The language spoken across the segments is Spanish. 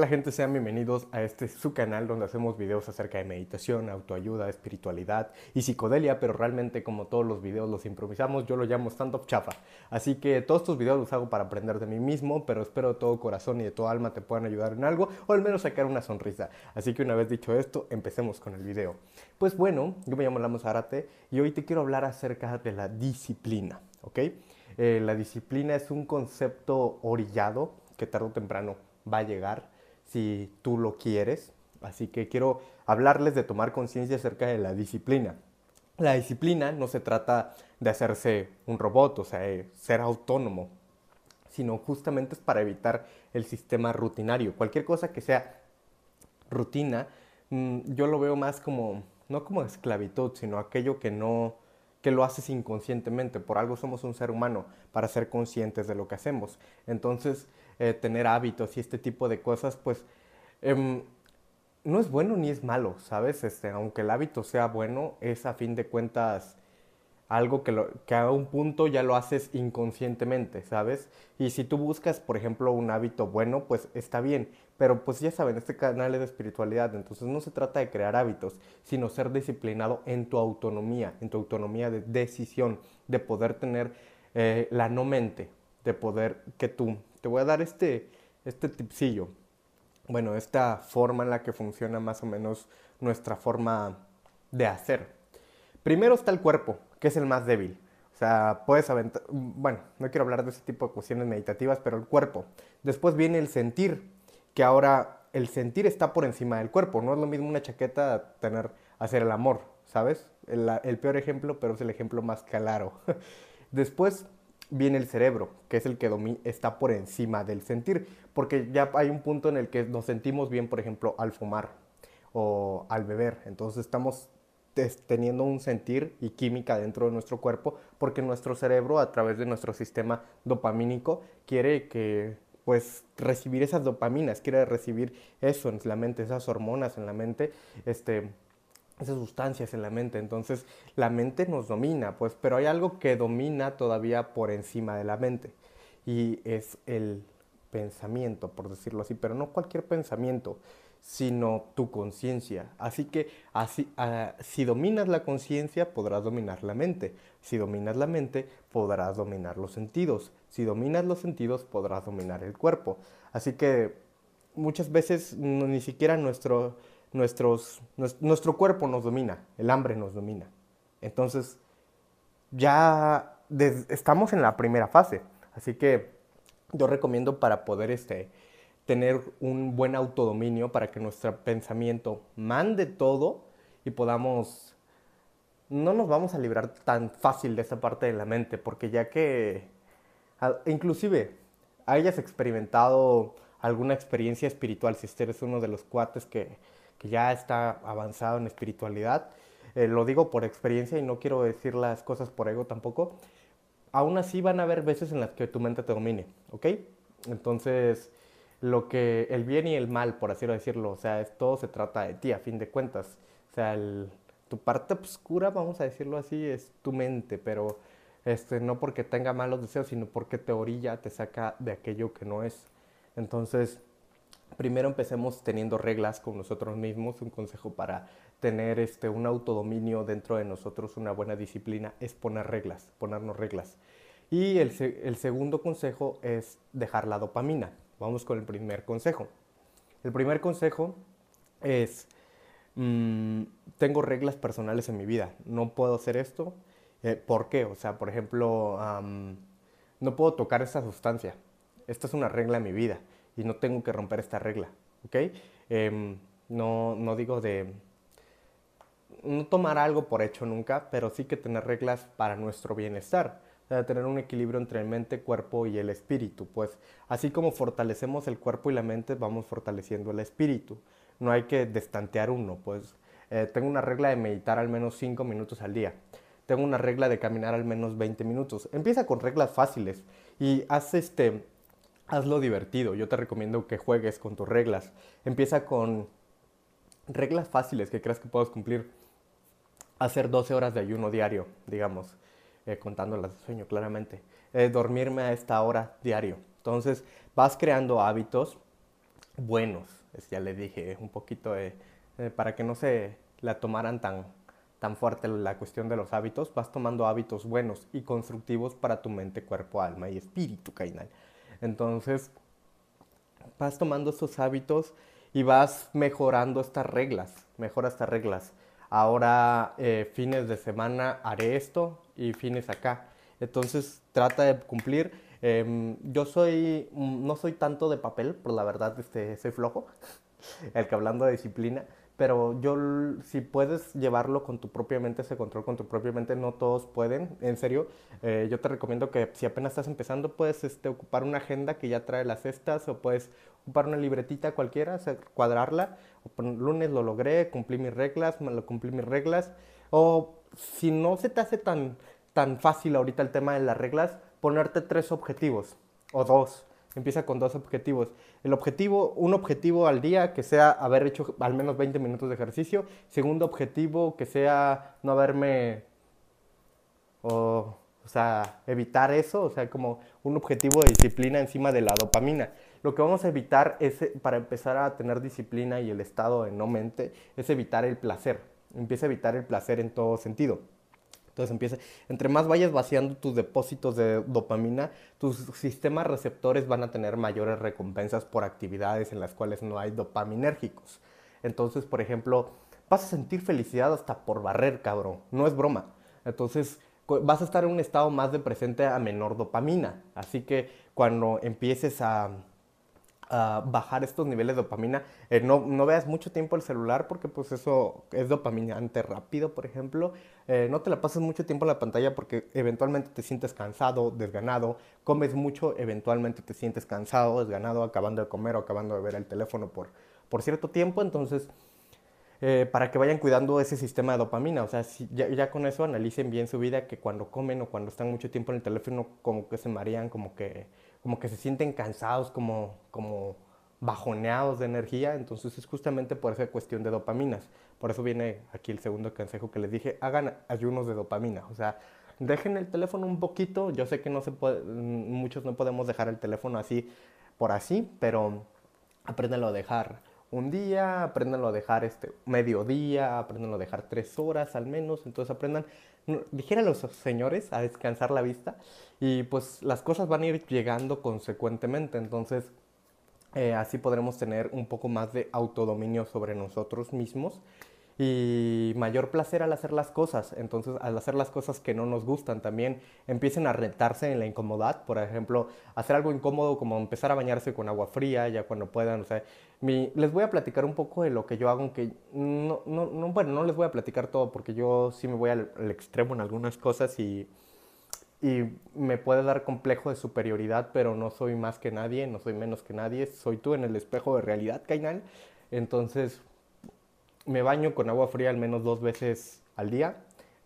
Hola gente, sean bienvenidos a este su canal donde hacemos videos acerca de meditación, autoayuda, espiritualidad y psicodelia, pero realmente como todos los videos los improvisamos, yo lo llamo stand-up chafa. Así que todos estos videos los hago para aprender de mí mismo, pero espero de todo corazón y de toda alma te puedan ayudar en algo o al menos sacar una sonrisa. Así que una vez dicho esto, empecemos con el video. Pues bueno, yo me llamo Lamos Arate y hoy te quiero hablar acerca de la disciplina, ¿ok? Eh, la disciplina es un concepto orillado que tarde o temprano va a llegar si tú lo quieres. Así que quiero hablarles de tomar conciencia acerca de la disciplina. La disciplina no se trata de hacerse un robot, o sea, ser autónomo, sino justamente es para evitar el sistema rutinario. Cualquier cosa que sea rutina, mm, yo lo veo más como, no como esclavitud, sino aquello que no, que lo haces inconscientemente. Por algo somos un ser humano, para ser conscientes de lo que hacemos. Entonces, eh, tener hábitos y este tipo de cosas, pues em, no es bueno ni es malo, ¿sabes? Este, aunque el hábito sea bueno, es a fin de cuentas algo que, lo, que a un punto ya lo haces inconscientemente, ¿sabes? Y si tú buscas, por ejemplo, un hábito bueno, pues está bien, pero pues ya saben, este canal es de espiritualidad, entonces no se trata de crear hábitos, sino ser disciplinado en tu autonomía, en tu autonomía de decisión, de poder tener eh, la no mente, de poder que tú te voy a dar este, este tipsillo. Bueno, esta forma en la que funciona más o menos nuestra forma de hacer. Primero está el cuerpo, que es el más débil. O sea, puedes aventar, bueno, no quiero hablar de ese tipo de cuestiones meditativas, pero el cuerpo. Después viene el sentir, que ahora el sentir está por encima del cuerpo. No es lo mismo una chaqueta tener, hacer el amor, ¿sabes? El, el peor ejemplo, pero es el ejemplo más claro. Después viene el cerebro, que es el que está por encima del sentir, porque ya hay un punto en el que nos sentimos bien, por ejemplo, al fumar o al beber, entonces estamos teniendo un sentir y química dentro de nuestro cuerpo, porque nuestro cerebro a través de nuestro sistema dopamínico quiere que pues recibir esas dopaminas, quiere recibir eso en la mente, esas hormonas en la mente, este, esas sustancias en la mente. Entonces la mente nos domina, pues, pero hay algo que domina todavía por encima de la mente y es el pensamiento, por decirlo así, pero no cualquier pensamiento, sino tu conciencia. Así que así, ah, si dominas la conciencia, podrás dominar la mente. Si dominas la mente, podrás dominar los sentidos. Si dominas los sentidos, podrás dominar el cuerpo. Así que muchas veces ni siquiera nuestro nuestros, nuestro cuerpo nos domina, el hambre nos domina. Entonces, ya estamos en la primera fase. Así que yo recomiendo para poder este, tener un buen autodominio, para que nuestro pensamiento mande todo y podamos... No nos vamos a librar tan fácil de esa parte de la mente, porque ya que inclusive hayas experimentado alguna experiencia espiritual, si eres uno de los cuates que que ya está avanzado en espiritualidad. Eh, lo digo por experiencia y no quiero decir las cosas por ego tampoco. Aún así van a haber veces en las que tu mente te domine, ¿ok? Entonces, lo que el bien y el mal, por así decirlo, o sea, todo se trata de ti a fin de cuentas. O sea, tu parte oscura, vamos a decirlo así, es tu mente, pero este, no porque tenga malos deseos, sino porque te orilla, te saca de aquello que no es. Entonces, primero empecemos teniendo reglas con nosotros mismos. Un consejo para tener este, un autodominio dentro de nosotros, una buena disciplina, es poner reglas, ponernos reglas. Y el, segundo consejo es dejar la dopamina. Vamos con el primer consejo. El primer consejo es, mm, tengo reglas personales en mi vida, no puedo hacer esto. Eh, ¿Por qué? O sea, por ejemplo, no puedo tocar esa sustancia. Esta es una regla en mi vida y no tengo que romper esta regla, ¿ok? Em, no, no digo de no tomar algo por hecho nunca, pero sí que tener reglas para nuestro bienestar, tener un equilibrio entre mente, cuerpo y el espíritu, pues así como fortalecemos el cuerpo y la mente, vamos fortaleciendo el espíritu. No hay que destantear uno, pues eh, tengo una regla de meditar al menos 5 minutos al día. Tengo una regla de caminar al menos 20 minutos. Empieza con reglas fáciles y haz este hazlo divertido. Yo te recomiendo que juegues con tus reglas. Empieza con reglas fáciles que creas que puedas cumplir. Hacer 12 horas de ayuno diario, digamos, eh, de sueño claramente. Eh, dormirme a esta hora diario. Entonces vas creando hábitos buenos. ya les dije un poquito para que no se la tomaran tan, tan fuerte la cuestión de los hábitos, vas tomando hábitos buenos y constructivos para tu mente, cuerpo, alma y espíritu, Kainal. Entonces, vas tomando esos hábitos y vas mejorando estas reglas, mejora estas reglas. Ahora, eh, fines de semana haré esto y fines acá. Entonces, trata de cumplir. Em, yo soy, no soy tanto de papel, pero la verdad este, soy flojo, el que hablando de disciplina, pero yo, si puedes llevarlo con tu propia mente, ese control con tu propia mente, no todos pueden, en serio, eh, yo te recomiendo que si apenas estás empezando, puedes este, ocupar una agenda que ya trae las cestas, o puedes ocupar una libretita cualquiera, cuadrarla, o lunes lo logré, cumplí mis reglas, lo cumplí mis reglas, o si no se te hace tan, tan fácil ahorita el tema de las reglas, ponerte tres objetivos, o dos, empieza con dos objetivos. El objetivo, un objetivo al día que sea haber hecho al menos 20 minutos de ejercicio. Segundo objetivo que sea no haberme, o, o sea, evitar eso, o sea, como un objetivo de disciplina encima de la dopamina. Lo que vamos a evitar es, para empezar a tener disciplina y el estado de no mente, es evitar el placer. Empieza a evitar el placer en todo sentido. Entonces empieza, entre más vayas vaciando tus depósitos de dopamina, tus sistemas receptores van a tener mayores recompensas por actividades en las cuales no hay dopaminérgicos. Entonces, por ejemplo, vas a sentir felicidad hasta por barrer, cabrón. No es broma. Entonces, vas a estar en un estado más de presente a menor dopamina. Así que cuando empieces a, bajar estos niveles de dopamina. Eh, no, no, veas mucho tiempo el celular porque pues eso es dopaminante rápido, por ejemplo. Eh, no te la pases mucho tiempo en la pantalla porque eventualmente te sientes cansado, desganado. Comes mucho, eventualmente te sientes cansado, desganado, acabando de comer o acabando de ver el teléfono por, por cierto tiempo. Entonces, eh, para que vayan cuidando ese sistema de dopamina. O sea, ya, ya, con eso analicen bien su vida, que cuando comen o cuando están mucho tiempo en el teléfono, como que se marean, como que como que se sienten cansados, como, como bajoneados de energía, entonces es justamente por esa cuestión de dopaminas. Por eso viene aquí el segundo consejo que les dije, hagan ayunos de dopamina, o sea, dejen el teléfono un poquito, yo sé que no se puede, muchos no podemos dejar el teléfono así por así, pero apréndanlo a dejar un día, apréndanlo a dejar este mediodía, apréndanlo a dejar tres horas al menos, entonces aprendan dijera a los señores a descansar la vista y pues las cosas van a ir llegando consecuentemente, entonces eh, así podremos tener un poco más de autodominio sobre nosotros mismos y mayor placer al hacer las cosas. Entonces, al hacer las cosas que no nos gustan, también empiecen a retarse en la incomodidad. Por ejemplo, hacer algo incómodo como empezar a bañarse con agua fría, ya cuando puedan. O sea, les voy a platicar un poco de lo que yo hago, aunque no, no, no, bueno, no les voy a platicar todo porque yo sí me voy al, extremo en algunas cosas y, y me puede dar complejo de superioridad, pero no soy más que nadie, no soy menos que nadie, soy tú en el espejo de realidad, Kainal. Entonces, me baño con agua fría al menos dos veces al día.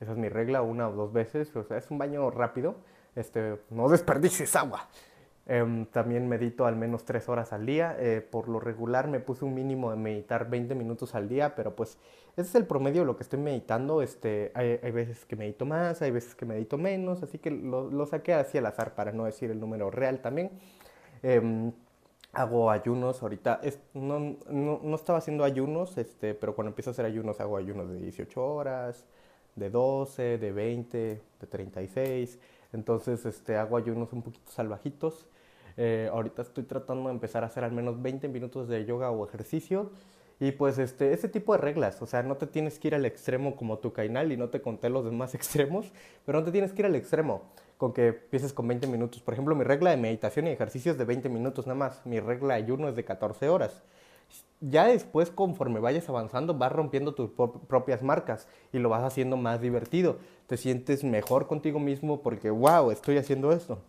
Esa es mi regla, una o dos veces. Es un baño rápido. Este, no desperdicies agua. Em, también medito al menos tres horas al día. Eh, por lo regular me puse un mínimo de meditar 20 minutos al día, pero pues ese es el promedio de lo que estoy meditando. Este, hay, veces que medito más, hay veces que medito menos, así que lo, lo, saqué así al azar para no decir el número real también. Em, hago ayunos ahorita. no, no, estaba haciendo ayunos, este, pero cuando empiezo a hacer ayunos hago ayunos de 18 horas, de 12, de 20, de 36. Entonces este, hago ayunos un poquito salvajitos. Eh, ahorita estoy tratando de empezar a hacer al menos 20 minutos de yoga o ejercicio. Y pues este, ese tipo de reglas, o sea, no te tienes que ir al extremo como tu cainal y no te conté los demás extremos, pero no te tienes que ir al extremo con que empieces con 20 minutos. Por ejemplo, mi regla de meditación y ejercicio es de 20 minutos nada más. Mi regla de ayuno es de 14 horas. Ya después, conforme vayas avanzando, vas rompiendo tus propias marcas y lo vas haciendo más divertido. Te sientes mejor contigo mismo porque, wow, estoy haciendo esto.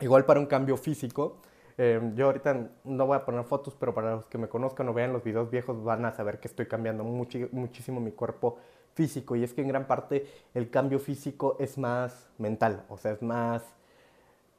Igual para un cambio físico, em, yo ahorita no voy a poner fotos, pero para los que me conozcan o vean los videos viejos van a saber que estoy cambiando muchísimo mi cuerpo físico y es que en gran parte el cambio físico es más mental, o sea, es más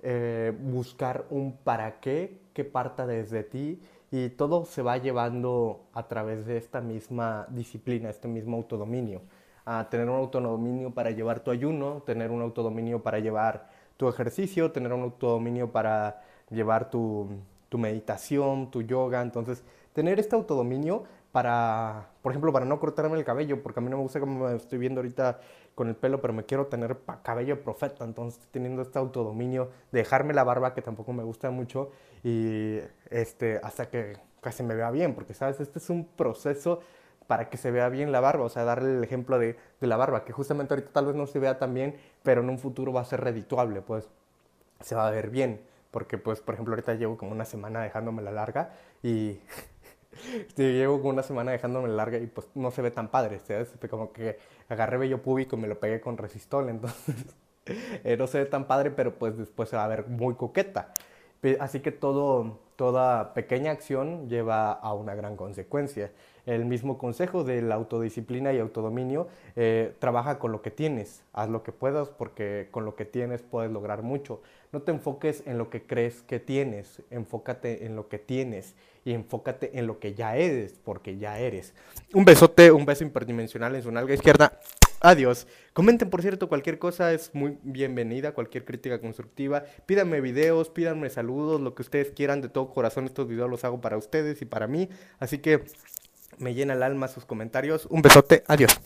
eh, buscar un para qué que parta desde ti y todo se va llevando a través de esta misma disciplina, este mismo autodominio. A tener un autodominio para llevar tu ayuno, tener un autodominio para llevar tu ejercicio, tener un autodominio para llevar tu, tu meditación, tu yoga. Entonces, tener este autodominio para, por ejemplo, para no cortarme el cabello, porque a mí no me gusta como me estoy viendo ahorita con el pelo, pero me quiero tener cabello profeta, entonces teniendo este autodominio, dejarme la barba, que tampoco me gusta mucho, y este, hasta que casi me vea bien, porque, ¿sabes? Este es un proceso para que se vea bien la barba, o sea, darle el ejemplo de, de la barba, que justamente ahorita tal vez no se vea tan bien, pero en un futuro va a ser redituable, pues se va a ver bien, porque pues, por ejemplo, ahorita llevo como una semana dejándome la larga y llevo una semana dejándome larga y pues no se ve tan padre, ¿sabes? Como que agarré vello público y me lo pegué con resistol, entonces eh, no se ve tan padre, pero pues después se va a ver muy coqueta. Así que todo, toda pequeña acción lleva a una gran consecuencia. El mismo consejo de la autodisciplina y autodominio eh, trabaja con lo que tienes, haz lo que puedas porque con lo que tienes puedes lograr mucho. No te enfoques en lo que crees que tienes, enfócate en lo que tienes y enfócate en lo que ya eres, porque ya eres. Un besote, un beso hiperdimensional en su nalga izquierda. Adiós. Comenten, por cierto, cualquier cosa es muy bienvenida, cualquier crítica constructiva. Pídanme videos, pídanme saludos, lo que ustedes quieran. De todo corazón, estos videos los hago para ustedes y para mí. Así que me llena el alma sus comentarios. Un besote. Adiós.